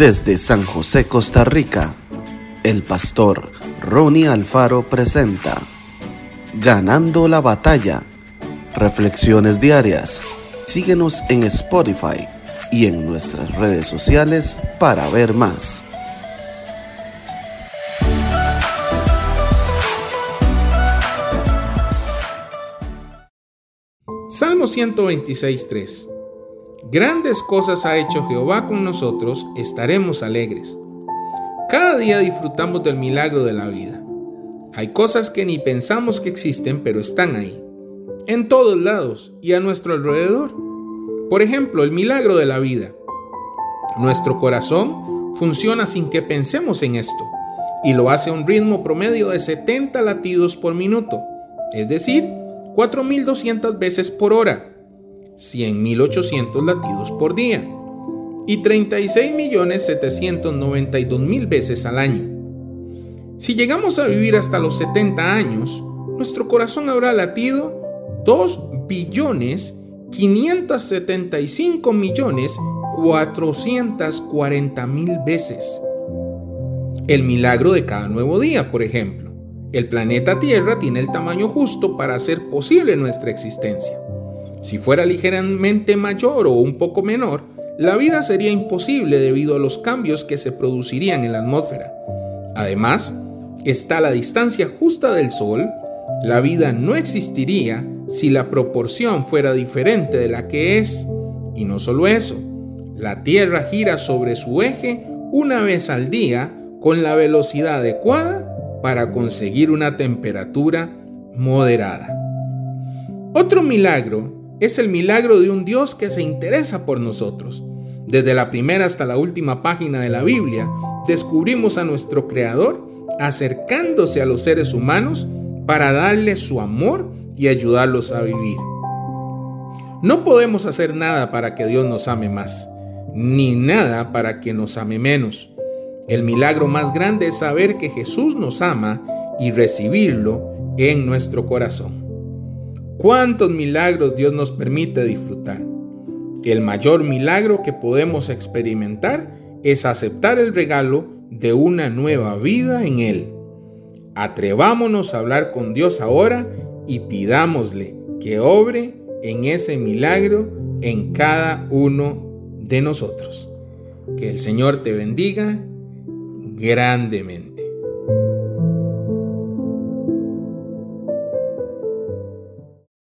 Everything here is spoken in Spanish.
Desde San José, Costa Rica, el pastor Ronnie Alfaro presenta Ganando la batalla. Reflexiones diarias. Síguenos en Spotify y en nuestras redes sociales para ver más. Salmo 126.3 Grandes cosas ha hecho Jehová con nosotros, estaremos alegres. Cada día disfrutamos del milagro de la vida. Hay cosas que ni pensamos que existen, pero están ahí, en todos lados y a nuestro alrededor. Por ejemplo, el milagro de la vida. Nuestro corazón funciona sin que pensemos en esto y lo hace a un ritmo promedio de 70 latidos por minuto, es decir, 4.200 veces por hora. 100.800 latidos por día y 36.792.000 veces al año. Si llegamos a vivir hasta los 70 años, nuestro corazón habrá latido 2 billones 575 millones 440 mil veces. El milagro de cada nuevo día, por ejemplo. El planeta Tierra tiene el tamaño justo para hacer posible nuestra existencia. Si fuera ligeramente mayor o un poco menor, la vida sería imposible debido a los cambios que se producirían en la atmósfera. Además, está la distancia justa del Sol, la vida no existiría si la proporción fuera diferente de la que es. Y no solo eso, la Tierra gira sobre su eje una vez al día con la velocidad adecuada para conseguir una temperatura moderada. Otro milagro es el milagro de un Dios que se interesa por nosotros. Desde la primera hasta la última página de la Biblia, descubrimos a nuestro Creador acercándose a los seres humanos para darles su amor y ayudarlos a vivir. No podemos hacer nada para que Dios nos ame más, ni nada para que nos ame menos. El milagro más grande es saber que Jesús nos ama y recibirlo en nuestro corazón cuántos milagros Dios nos permite disfrutar. El mayor milagro que podemos experimentar es aceptar el regalo de una nueva vida en Él. Atrevámonos a hablar con Dios ahora y pidámosle que obre en ese milagro en cada uno de nosotros. Que el Señor te bendiga grandemente.